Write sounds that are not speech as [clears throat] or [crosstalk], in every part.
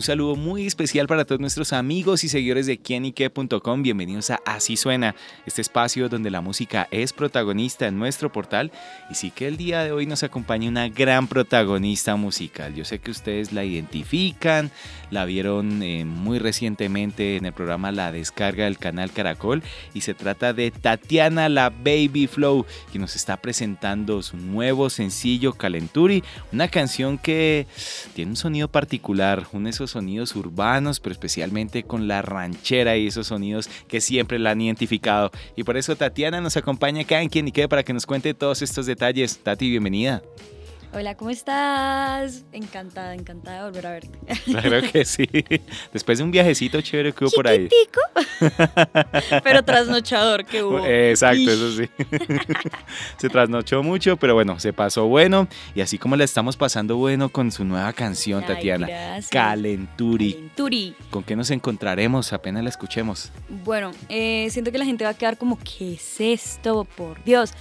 Un saludo muy especial para todos nuestros amigos y seguidores de quienique.com. Bienvenidos a Así Suena, este espacio donde la música es protagonista en nuestro portal. Y sí que el día de hoy nos acompaña una gran protagonista musical. Yo sé que ustedes la identifican, la vieron eh, muy recientemente en el programa La Descarga del canal Caracol. Y se trata de Tatiana la Baby Flow, que nos está presentando su nuevo sencillo Calenturi, una canción que tiene un sonido particular, un esos sonidos urbanos, pero especialmente con la ranchera y esos sonidos que siempre la han identificado. Y por eso Tatiana nos acompaña acá en Quien y Qué para que nos cuente todos estos detalles. Tati, bienvenida. Hola, ¿cómo estás? Encantada, encantada de volver a verte. [laughs] Claro que sí. Después de un viajecito chévere que hubo por ahí. [laughs] pero trasnochador que hubo. Exacto, eso sí. [laughs] se trasnochó mucho, pero bueno, se pasó bueno. Y así como la estamos pasando bueno con su nueva canción, Tatiana. Calenturi. Calenturi. ¿Con qué nos encontraremos apenas la escuchemos? Bueno, eh, siento que la gente va a quedar como, ¿qué es esto? Por Dios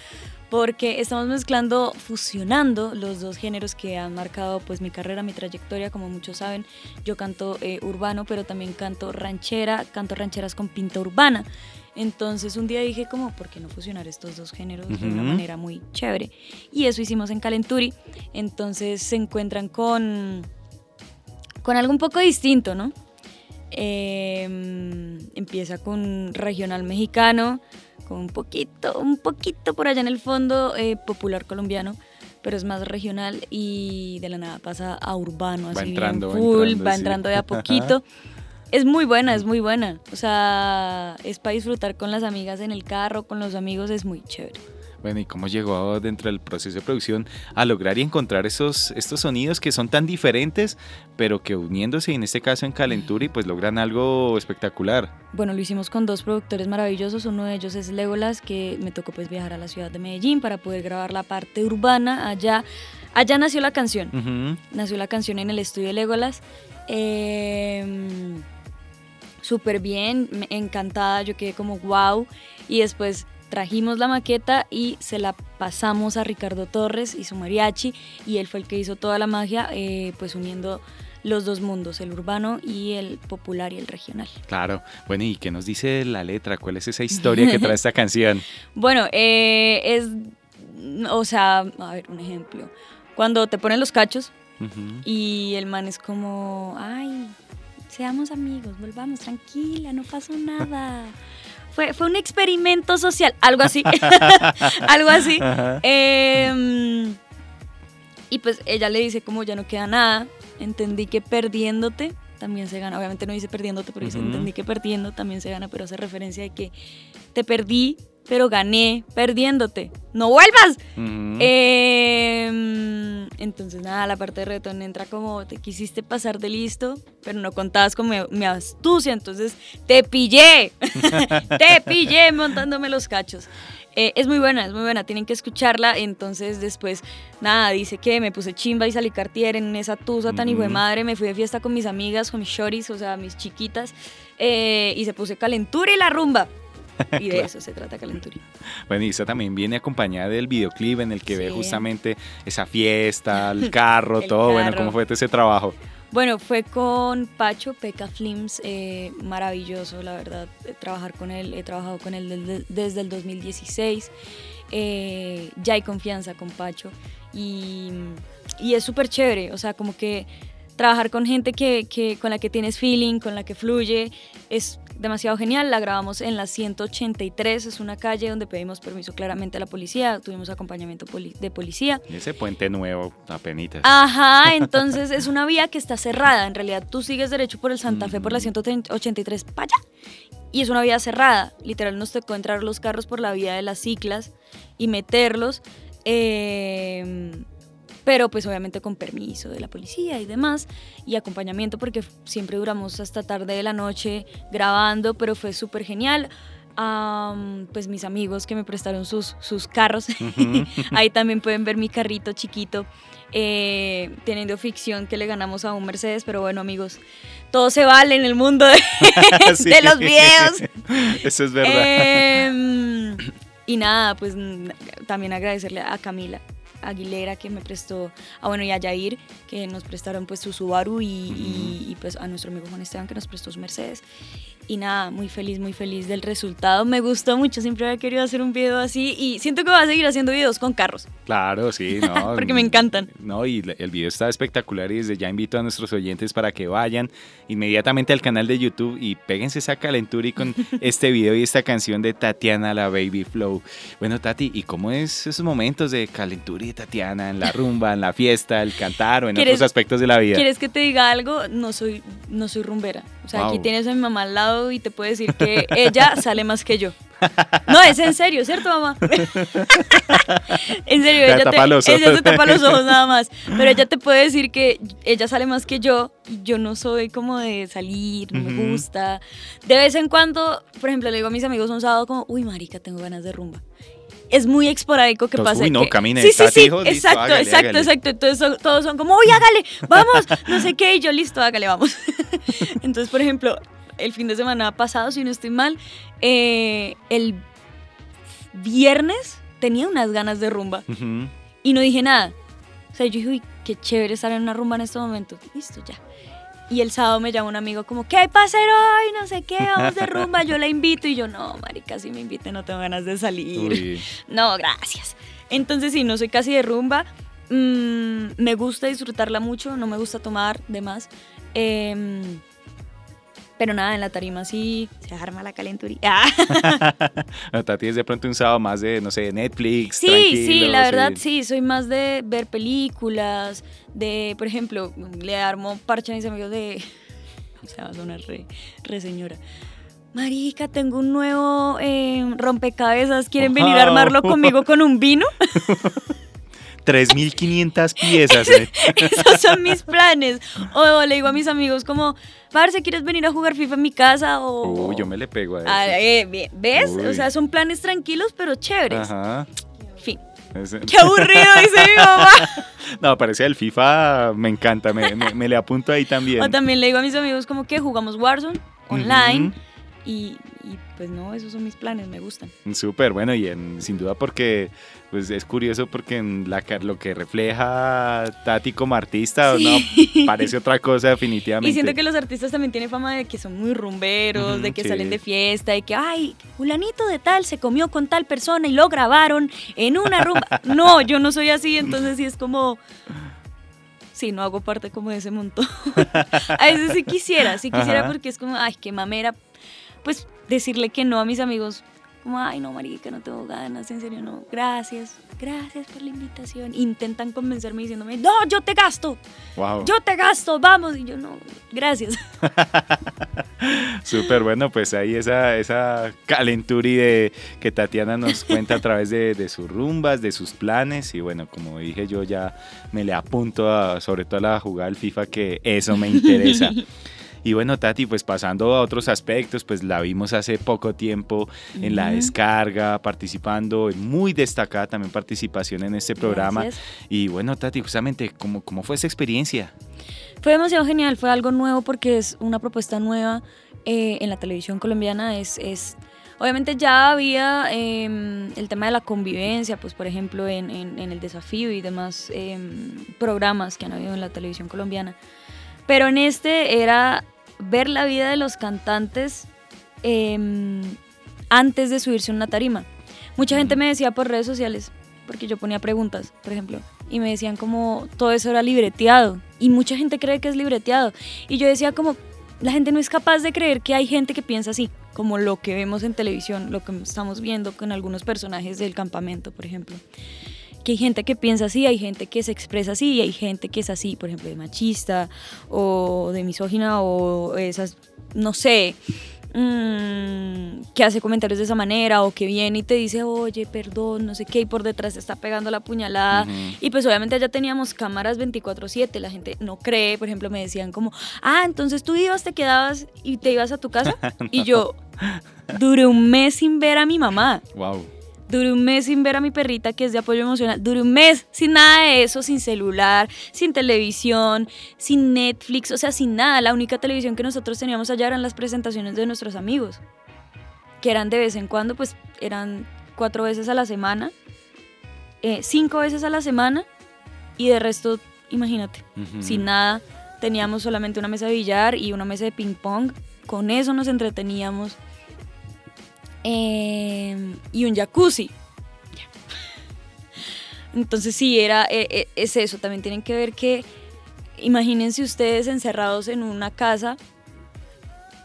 porque estamos mezclando, fusionando los dos géneros que han marcado pues mi carrera, mi trayectoria, como muchos saben, yo canto eh, urbano, pero también canto ranchera, canto rancheras con pinta urbana. Entonces un día dije como, ¿por qué no fusionar estos dos géneros de una manera muy chévere? Y eso hicimos en Calenturi. Entonces se encuentran con, con algo un poco distinto, ¿no? Em, empieza con regional mexicano, un poquito, un poquito por allá en el fondo eh, popular colombiano, pero es más regional y de la nada pasa a urbano, así entrando, full, va entrando, de a [laughs] poquito. es muy buena, es muy buena. O sea, es para disfrutar con las amigas en el carro, con los amigos, es muy chévere. Bueno, ¿y cómo llegó dentro del proceso de producción a lograr y encontrar esos, estos sonidos que son tan diferentes, pero que uniéndose, en este caso en Calenturi, pues logran algo espectacular? Bueno, lo hicimos con dos productores maravillosos. Uno de ellos es Legolas, que me tocó pues viajar a la ciudad de Medellín para poder grabar la parte urbana allá. Allá nació la canción. Nació la canción en el estudio de Legolas. Em, súper bien, encantada, yo quedé como wow. Y después trajimos la maqueta y se la pasamos a Ricardo Torres y su mariachi y él fue el que hizo toda la magia eh, pues uniendo los dos mundos, el urbano y el popular y el regional. Claro, bueno, ¿y qué nos dice la letra? ¿Cuál es esa historia que trae esta [laughs] canción? Bueno, eh, es, o sea, a ver, un ejemplo. Cuando te ponen los cachos y el man es como, ay, seamos amigos, volvamos, tranquila, no pasó nada. [laughs] Fue, fue un experimento social, algo así. [laughs] algo así. Em, y pues ella le dice como ya no queda nada, entendí que perdiéndote también se gana. Obviamente no dice perdiéndote, pero dice entendí que perdiendo también se gana, pero hace referencia de que te perdí, pero gané perdiéndote. ¡No vuelvas! Em, entonces, nada, la parte de retorno entra como te quisiste pasar de listo, pero no contabas con mi, astucia, entonces te pillé. [laughs] te pillé montándome los cachos. Eh, es muy buena, es muy buena, tienen que escucharla. Entonces, después, nada, dice que me puse chimba y salí cartier en esa tusa tan hijo de madre. Me fui de fiesta con mis amigas, con mis shoris, o sea, mis chiquitas, eh, y se puse calentura y la rumba. [laughs] Y de eso se trata Calenturía. Bueno, y esa también viene acompañada del videoclip en el que ve justamente esa fiesta, [laughs] el carro, todo. Bueno, ¿cómo fue ese trabajo? Bueno, fue con Pacho, Peca Flims, eh, maravilloso, la verdad, eh, trabajar con él, he trabajado con él desde, el 2016, eh, ya hay confianza con Pacho y, y es súper chévere, o sea, como que trabajar con gente que, que, con la que tienes feeling, con la que fluye, es demasiado genial. La grabamos en la 183, es una calle donde pedimos permiso claramente a la policía, tuvimos acompañamiento de policía. Y ese puente nuevo, apenas. Ajá, [laughs] entonces es una vía que está cerrada. En realidad tú sigues derecho por el Santa Fe por la 183 para allá. Y es una vía cerrada. Literal nos tocó entrar los carros por la vía de las ciclas y meterlos. Eh, pero pues obviamente con permiso de la policía y demás, y acompañamiento porque siempre duramos hasta tarde de la noche grabando, pero fue súper genial. a pues mis amigos que me prestaron sus, sus carros. [laughs] Ahí también pueden ver mi carrito chiquito. Eh, teniendo ficción que le ganamos a un Mercedes, pero bueno amigos, todo se vale en el mundo de, [laughs] los videos. Eso es verdad. Em, y nada, pues también agradecerle a Camila Aguilera que me prestó, ah bueno, y a Yair que nos prestaron pues su Subaru y, y, pues a nuestro amigo Juan Esteban que nos prestó su Mercedes y nada, muy feliz, muy feliz del resultado. Me gustó mucho, siempre había querido hacer un video así y siento que voy a seguir haciendo videos con carros. Claro, sí, [laughs] no. Porque me encantan. No, y el video está espectacular y desde ya invito a nuestros oyentes para que vayan inmediatamente al canal de YouTube y péguense esa calentura con [laughs] este video y esta canción de Tatiana, la Baby Flow. Bueno, Tati, ¿y cómo es esos momentos de calentura y Tatiana en la rumba, en la fiesta, el cantar o en otros aspectos de la vida? ¿Quieres que te diga algo? No soy, no soy rumbera. O sea, aquí tienes a mi mamá al lado y te puede decir que ella sale más que yo. No, es en serio, ¿cierto, mamá? en serio, ella, te, ella se tapa los ojos nada más. Pero ella te puede decir que ella sale más que yo. Yo no soy como de salir, no me gusta. De vez en cuando, por ejemplo, le digo a mis amigos un sábado como, uy, marica, tengo ganas de rumba es muy esporádico que pase. Uy, no, que, camine. Sí, sí, sí, exacto, exacto, exacto. Entonces todos son como, uy, hágale, vamos, no sé qué, y yo listo, hágale, vamos. [laughs] Entonces, por ejemplo, el fin de semana pasado, si no estoy mal, eh, el viernes tenía unas ganas de rumba y no dije nada. O sea, yo dije, uy, qué chévere estar en una rumba en este momento. Listo, ya. Y el sábado me llama un amigo como, ¿qué hay para hacer hoy? No sé qué, vamos de rumba, yo la invito. Y yo, no, marica, si me invite no tengo ganas de salir. [laughs] No, gracias. Entonces, sí, no soy casi de rumba. Mm, me gusta disfrutarla mucho, no me gusta tomar de más. Eh, pero nada, en la tarima sí se arma la calenturía. [laughs] Tati es de pronto un sábado más de, no sé, Netflix. Sí, sí, la verdad sí. soy más de ver películas, de, por ejemplo, le armo parche a mis amigos de... [laughs] O sea, va a sonar re, re señora. Marica, tengo un nuevo eh, rompecabezas. ¿Quieren venir a armarlo conmigo con un vino? [laughs] 3.500 piezas. ¿eh? [laughs] Esos son mis planes. O le digo a mis amigos como, Parce, ¿quieres venir a jugar FIFA en mi casa? O... Uy, yo me le pego a ah, eso. Eh, ¿Ves? O sea, son planes tranquilos pero chéveres. Ajá. Fin. Qué aburrido, dice mi mamá. [laughs] No, parece el FIFA, me encanta, me, me, le apunto ahí también. O también le digo a mis amigos como que jugamos Warzone online y, pues no, esos son mis planes, me gustan. Súper, bueno, y en, sin duda porque pues es curioso porque en la, lo que refleja Tati como artista no [laughs] parece otra cosa definitivamente. Y siento que los artistas también tienen fama de que son muy rumberos, de que salen de fiesta, de que, ay, fulanito de tal se comió con tal persona y lo grabaron en una rumba. [laughs] no, yo no soy así, entonces sí es como... Sí, no hago parte como de ese montón. [laughs] a veces sí quisiera, sí quisiera porque es como, ay, qué mamera pues decirle que no a mis amigos, como, ay, no, marica, no tengo ganas, en serio, no, gracias, gracias por la invitación. Intentan convencerme diciéndome, no, yo te gasto, wow. yo te gasto, vamos, y yo no, gracias. [laughs] Súper bueno, pues ahí esa, esa calenturi de que Tatiana nos cuenta a través de, sus rumbas, de sus planes, y bueno, como dije yo ya me le apunto sobre todo a la jugada del FIFA, que eso me interesa. [laughs] Y bueno, Tati, pues pasando a otros aspectos, pues la vimos hace poco tiempo en la descarga, participando, muy destacada también participación en este programa. Y bueno, Tati, justamente, ¿cómo, ¿cómo fue esa experiencia? Fue demasiado genial, fue algo nuevo porque es una propuesta nueva eh, en la televisión colombiana. Es, es obviamente ya había em, el tema de la convivencia, pues por ejemplo en, en, el desafío y demás em, programas que han habido en la televisión colombiana. Pero en este era ver la vida de los cantantes em, antes de subirse a una tarima. Mucha gente me decía por redes sociales, porque yo ponía preguntas, por ejemplo, y me decían como todo eso era libreteado. Y mucha gente cree que es libreteado. Y yo decía como, la gente no es capaz de creer que hay gente que piensa así, como lo que vemos en televisión, lo que estamos viendo con algunos personajes del campamento, por ejemplo que hay gente que piensa así, hay gente que se expresa así, y hay gente que es así, por ejemplo, de machista o de misógina o esas, no sé, mm, que hace comentarios de esa manera o que viene y te dice, oye, perdón, no sé qué, y por detrás te está pegando la puñalada. Y pues obviamente ya teníamos cámaras 24/7, la gente no cree, por ejemplo, me decían como, ah, entonces tú ibas, te quedabas y te ibas a tu casa. [laughs] Y yo duré un mes sin ver a mi mamá. Wow. Duré un mes sin ver a mi perrita que es de apoyo emocional. Duré un mes sin nada de eso, sin celular, sin televisión, sin Netflix, o sea, sin nada. La única televisión que nosotros teníamos allá eran las presentaciones de nuestros amigos, que eran de vez en cuando, pues eran cuatro veces a la semana, eh, cinco veces a la semana, y de resto, imagínate, sin nada. Teníamos solamente una mesa de billar y una mesa de ping pong. Con eso nos entreteníamos Em, y un jacuzzi. Entonces sí, era, e, e, es eso, también tienen que ver que, imagínense ustedes encerrados en una casa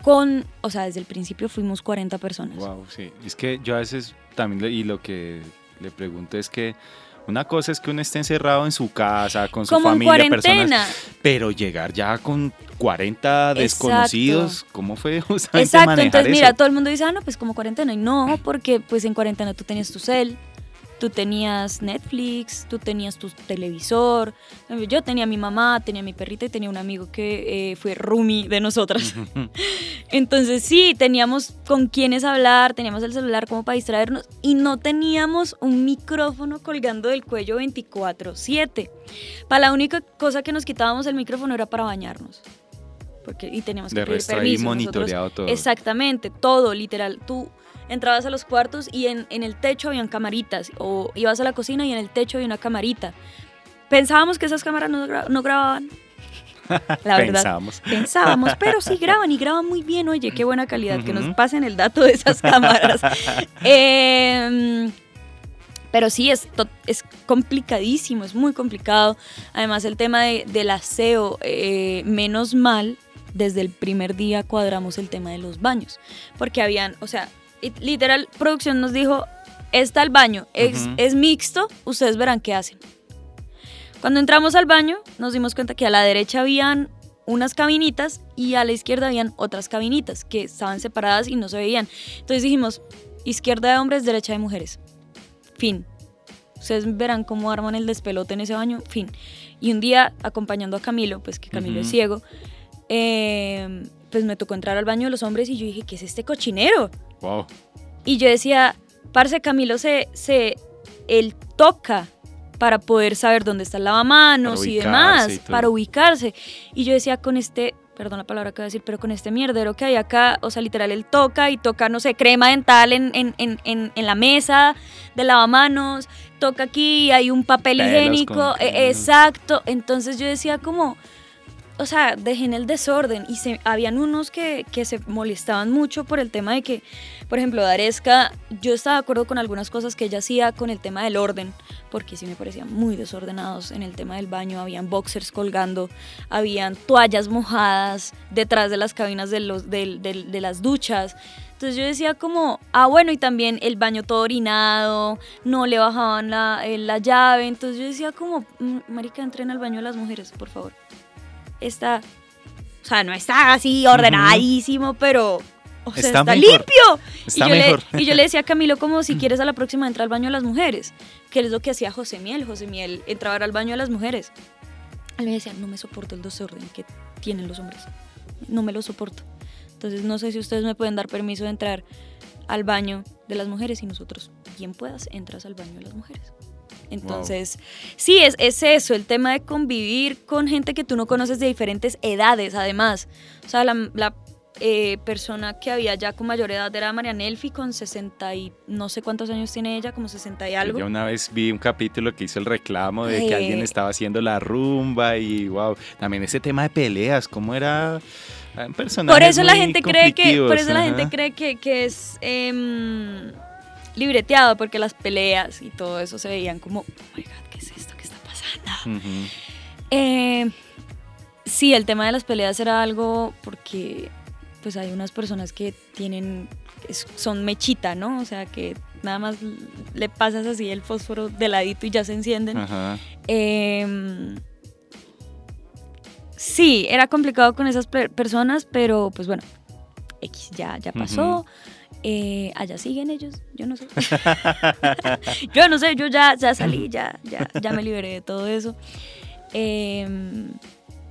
con, o sea, desde el principio fuimos 40 personas. Wow, sí, es que yo a veces también, y lo que le pregunto es que una cosa es que uno esté encerrado en su casa, con su familia, personas, pero llegar ya con 40 desconocidos, ¿cómo fue [laughs] justamente Exacto, entonces mira, todo el mundo dice, ah, no, pues como cuarentena, y no, porque pues en cuarentena tú tenías tu cel, tú tenías Netflix, tú tenías tu televisor. Yo tenía mi mamá, tenía mi perrita y tenía un amigo que eh, fue roomie de nosotras. [laughs] Entonces sí, teníamos con quienes hablar, teníamos el celular como para distraernos y no teníamos un micrófono colgando del cuello 24/7. Para la única cosa que nos quitábamos el micrófono era para bañarnos. Porque, y teníamos que de pedir resto permiso. ahí monitoreado todo. Exactamente, todo, literal. Tú entrabas a los cuartos y en, en el techo habían camaritas, o ibas a la cocina y en el techo había una camarita. Pensábamos que esas cámaras no, no grababan. [laughs] La verdad. Pensábamos. Pensábamos, [laughs] pero sí graban y graban muy bien. Oye, qué buena calidad. Que nos pasen el dato de esas cámaras. [laughs] Em, pero sí, es, es complicadísimo, es muy complicado. Además, el tema de, del aseo, eh, menos mal, desde el primer día cuadramos el tema de los baños. Porque habían, o sea, literal, producción nos dijo, está el baño, es, es mixto, ustedes verán qué hacen. Cuando entramos al baño, nos dimos cuenta que a la derecha habían unas cabinitas y a la izquierda habían otras cabinitas que estaban separadas y no se veían. Entonces dijimos, izquierda de hombres, derecha de mujeres. Fin. Ustedes verán cómo arman el despelote en ese baño. Fin. Y un día, acompañando a Camilo, pues que Camilo es ciego, eh, pues me tocó entrar al baño de los hombres y yo dije, ¿qué es este cochinero? Wow. Y yo decía, parce, Camilo se, se, él toca para poder saber dónde está el lavamanos y demás, para ubicarse. Y yo decía, con este, perdón la palabra que voy a decir, pero con este mierdero que hay acá, o sea, literal, él toca y toca, no sé, crema dental en, en, en, en la mesa de lavamanos, toca aquí, hay un papel higiénico, e, exacto. Entonces yo decía como o sea, dejen el desorden y se, habían unos que, que, se molestaban mucho por el tema de que, por ejemplo, Daresca, yo estaba de acuerdo con algunas cosas que ella hacía con el tema del orden, porque sí me parecían muy desordenados en el tema del baño, habían boxers colgando, habían toallas mojadas detrás de las cabinas de, los, de, de las duchas. Entonces yo decía como, ah bueno, y también el baño todo orinado, no le bajaban la, eh, la llave, entonces yo decía como, mm, marica, entren al baño de las mujeres, por favor está, o sea, no está así ordenadísimo, pero o sea, está, limpio. Está y, yo mejor. Le, y yo le decía a Camilo como si quieres a la próxima entrar al baño de las mujeres, que es lo que hacía José Miel. José Miel entraba al baño de las mujeres. Él me decía, no me soporto el desorden que tienen los hombres. No me lo soporto. Entonces no sé si ustedes me pueden dar permiso de entrar al baño de las mujeres y nosotros, bien puedas, entras al baño de las mujeres. Entonces, sí, es, es eso, el tema de convivir con gente que tú no conoces de diferentes edades, además. O sea, la, eh, persona que había ya con mayor edad era María Nelfi, con 60 y no sé cuántos años tiene ella, como 60 y algo. Yo una vez vi un capítulo que hizo el reclamo de que alguien estaba haciendo la rumba y wow, también ese tema de peleas, cómo era personaje Por eso la gente cree que, por eso la gente cree que, que es em, libreteado porque las peleas y todo eso se veían como, oh my god, ¿qué es esto? ¿Qué está pasando? Eh, sí, el tema de las peleas era algo porque pues hay unas personas que tienen, son mechita, ¿no? O sea, que nada más le pasas así el fósforo de ladito y ya se encienden. Em, sí, era complicado con esas personas, pero pues bueno, X, ya, ya pasó. Eh, allá siguen ellos, yo no sé. [laughs] [laughs] yo no sé, yo ya, ya salí, ya, ya, ya me liberé de todo eso. Em,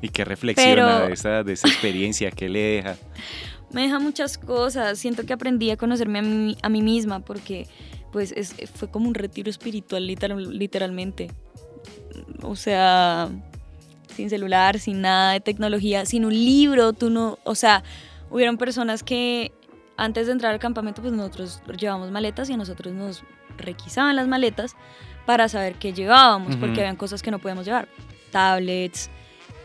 ¿Y qué reflexiona de, esa, de esa experiencia? ¿Qué le deja? [laughs] Me deja muchas cosas. Siento que aprendí a conocerme a mí, a mí misma porque pues fue como un retiro espiritual literalmente. O sea, sin celular, sin nada de tecnología, sin un libro, tú no, o sea, hubieron personas que antes de entrar al campamento pues nosotros llevábamos maletas y a nosotros nos requisaban las maletas para saber qué llevábamos, porque habían cosas que no podíamos llevar, tablets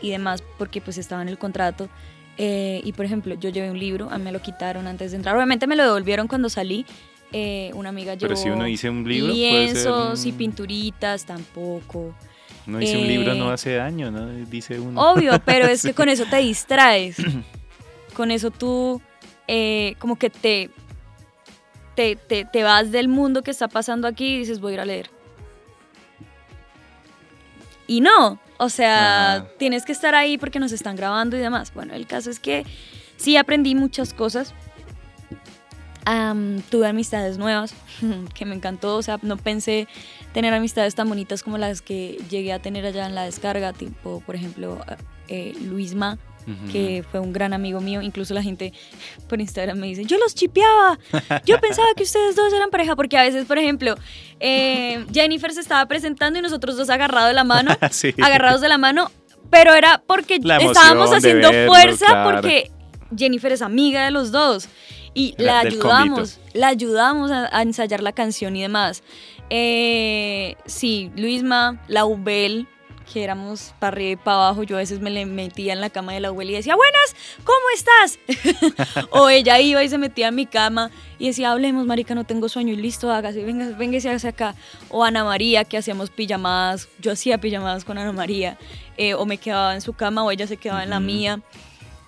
y demás, porque pues estaba en el contrato. Eh, y por ejemplo, yo llevé un libro, a mí me lo quitaron antes de entrar. Obviamente me lo devolvieron cuando salí. Eh, una amiga llevó Pero si uno dice un libro, lienzos y pinturitas, tampoco. No dice un libro, no eh, hace daño, ¿no? Dice uno. Obvio, pero es que [laughs] con eso te distraes. [clears throat] con eso tú como que te, te, te, vas del mundo que está pasando aquí y dices, voy a ir a leer. Y no, o sea, tienes que estar ahí porque nos están grabando y demás. Bueno, el caso es que sí aprendí muchas cosas. tuve amistades nuevas, [laughs] que me encantó. O sea, no pensé tener amistades tan bonitas como las que llegué a tener allá en la descarga, tipo, por ejemplo, eh, Luisma, que fue un gran amigo mío. Incluso la gente por Instagram me dice, yo los chipeaba, yo pensaba que ustedes dos eran pareja, porque a veces, por ejemplo, eh, [laughs] Jennifer se estaba presentando y nosotros dos agarrados de la mano, [laughs] agarrados de la mano, pero era porque estábamos haciendo fuerza porque Jennifer es amiga de los dos y la, ayudamos, la ayudamos a, ensayar la canción y demás. Eh, sí, Luisma, la Ubel, que éramos para arriba y para abajo, yo a veces me le metía en la cama de la abuela y decía, buenas, ¿cómo estás? [laughs] o ella iba y se metía en mi cama y decía, hablemos, marica, no tengo sueño y listo, hágase, venga, véngase hacia acá. O Ana María, que hacíamos pijamadas, yo hacía pijamadas con Ana María, eh, o me quedaba en su cama o ella se quedaba en la mía.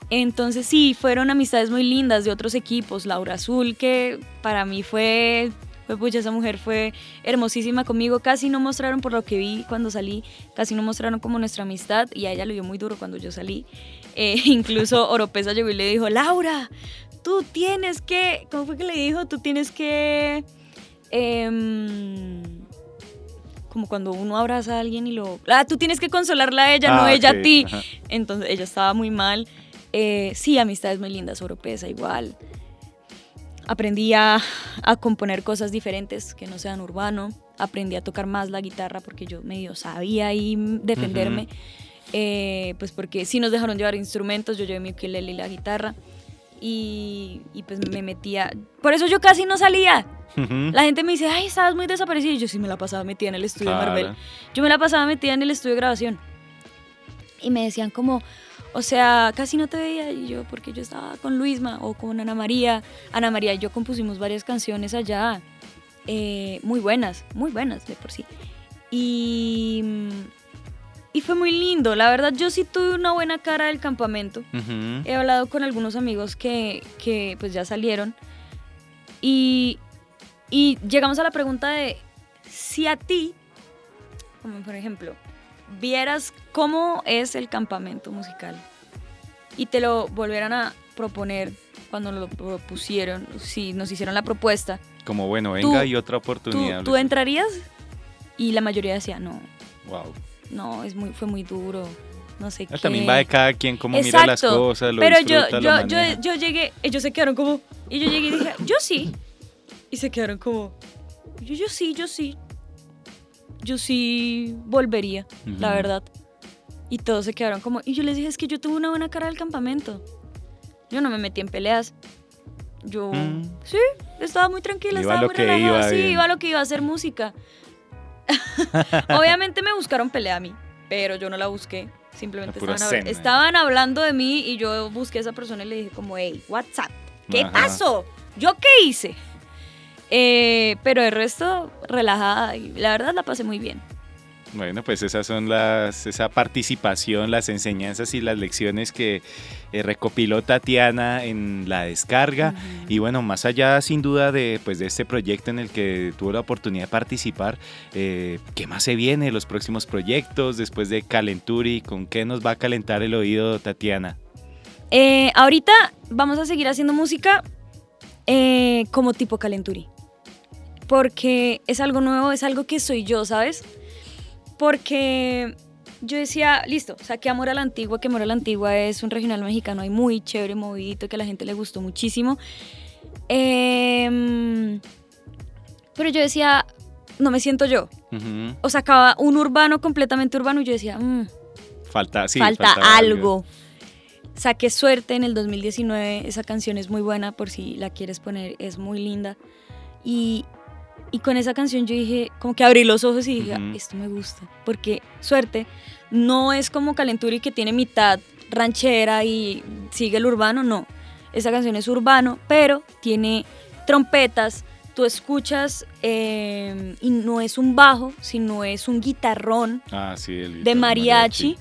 Entonces sí, fueron amistades muy lindas de otros equipos, Laura Azul, que para mí fue pucha, esa mujer fue hermosísima conmigo. Casi no mostraron por lo que vi cuando salí, casi no mostraron como nuestra amistad y a ella le dio muy duro cuando yo salí. Eh, [laughs] incluso Oropesa llegó y le dijo, Laura, tú tienes que, ¿cómo fue que le dijo? Tú tienes que... Em, como cuando uno abraza a alguien y lo... Ah, tú tienes que consolarla a ella, no ah, ella a ti. Entonces ella estaba muy mal. Eh, sí, amistades muy lindas, Oropesa igual aprendí a, componer cosas diferentes que no sean urbano, aprendí a tocar más la guitarra porque yo medio sabía ahí defenderme, eh, pues porque sí nos dejaron llevar instrumentos, yo llevé mi ukulele y la guitarra y, pues me metía, por eso yo casi no salía. La gente me dice, ay, estabas muy desaparecida. Y yo sí me la pasaba metida en el estudio de Marvel. Yo me la pasaba metida en el estudio de grabación. Y me decían como, o sea, casi no te veía y yo, porque yo estaba con Luisma o con Ana María. Ana María y yo compusimos varias canciones allá, eh, muy buenas, muy buenas de por sí. Y, y fue muy lindo, la verdad yo sí tuve una buena cara del campamento. He hablado con algunos amigos que, que pues ya salieron y, y llegamos a la pregunta de si a ti, como por ejemplo, vieras cómo es el campamento musical y te lo volvieran a proponer cuando lo propusieron, si nos hicieron la propuesta. Como bueno, venga y otra oportunidad. ¿tú, entrarías? Y la mayoría decía, no. Wow. No, es muy, fue muy duro. No sé qué. También va de cada quien cómo mira las cosas. Lo pero yo, yo, yo, yo llegué, ellos se quedaron como. Y yo llegué y dije, yo sí. Y se quedaron como. Yo, yo sí, yo sí yo sí volvería, la verdad. Y todos se quedaron como, y yo les dije, es que yo tuve una buena cara del campamento. Yo no me metí en peleas. Yo, mm. sí, estaba muy tranquila, estaba muy relajada. Sí, iba a lo que iba a hacer música. [laughs] Obviamente me buscaron pelea a mí, pero yo no la busqué. Simplemente estaban, estaban, hablando de mí y yo busqué a esa persona y le dije como, hey, WhatsApp, ¿qué pasó? ¿Yo qué hice? Eh, pero el resto, relajada y la verdad la pasé muy bien. Bueno, pues esas son las, esa participación, las enseñanzas y las lecciones que eh, recopiló Tatiana en la descarga. Y bueno, más allá sin duda de, pues, de este proyecto en el que tuvo la oportunidad de participar, eh, ¿qué más se viene? Los próximos proyectos después de Calenturi, ¿con qué nos va a calentar el oído Tatiana? Eh, ahorita vamos a seguir haciendo música eh, como tipo Calenturi. Porque es algo nuevo, es algo que soy yo, ¿sabes? Porque yo decía, listo, saqué Amor a la Antigua, que Amor a la Antigua es un regional mexicano ahí muy chévere, movidito, que a la gente le gustó muchísimo. Em, pero yo decía, no me siento yo. O sacaba un urbano completamente urbano y yo decía, mm, falta, sí, falta, algo. Saqué suerte en el 2019, esa canción es muy buena por si la quieres poner, es muy linda. Y, y con esa canción yo dije, como que abrí los ojos y dije, esto me gusta, porque suerte no es como Calenturi que tiene mitad ranchera y sigue el urbano, no. Esa canción es urbano, pero tiene trompetas, tú escuchas eh, y no es un bajo, sino es un guitarrón ah, sí, el de mariachi,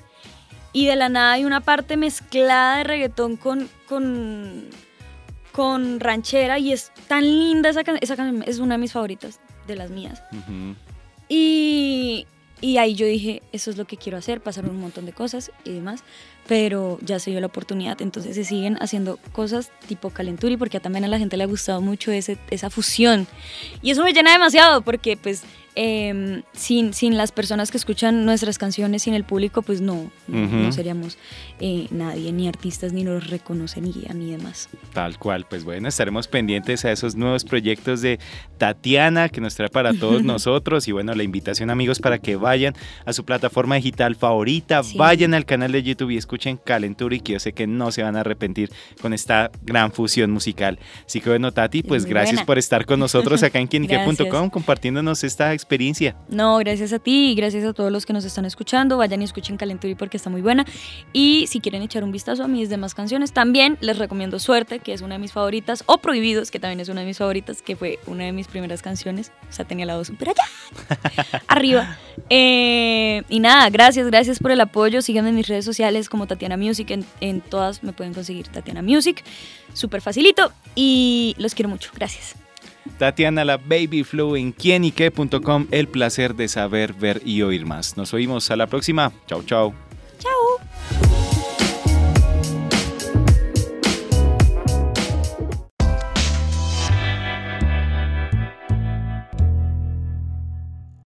Y de la nada hay una parte mezclada de reggaetón con, con, con ranchera y es tan linda esa, esa canción. Es una de mis favoritas, de las mías. Y y ahí yo dije, eso es lo que quiero hacer, pasaron un montón de cosas y demás, pero ya se dio la oportunidad, entonces se siguen haciendo cosas tipo Calenturi, porque también a la gente le ha gustado mucho ese, esa fusión. Y eso me llena demasiado, porque pues Em, sin, sin las personas que escuchan nuestras canciones, sin el público, pues no, no seríamos eh, nadie, ni artistas, ni nos reconocerían ni demás. Tal cual, pues bueno, estaremos pendientes a esos nuevos proyectos de Tatiana que nos trae para todos [laughs] nosotros y bueno, la invitación amigos para que vayan a su plataforma digital favorita, vayan al canal de YouTube y escuchen Calenturi, que yo sé que no se van a arrepentir con esta gran fusión musical. Así que bueno, Tati, pues gracias por estar con nosotros acá en [laughs] quienique.com compartiéndonos esta experiencia. No, gracias a ti y gracias a todos los que nos están escuchando. Vayan y escuchen Calenturi porque está muy buena. Y si quieren echar un vistazo a mis demás canciones, también les recomiendo Suerte, que es una de mis favoritas, o Prohibidos, que también es una de mis favoritas, que fue una de mis primeras canciones. O sea, tenía la voz súper allá, [laughs] arriba. Eh, y nada, gracias, gracias por el apoyo. Síganme en mis redes sociales como Tatiana Music. En, en todas me pueden conseguir Tatiana Music. Súper facilito. Y los quiero mucho. Gracias. Tatiana la Baby Flow en quienique.com. El placer de saber, ver y oír más. Nos oímos a la próxima. Chau, chau.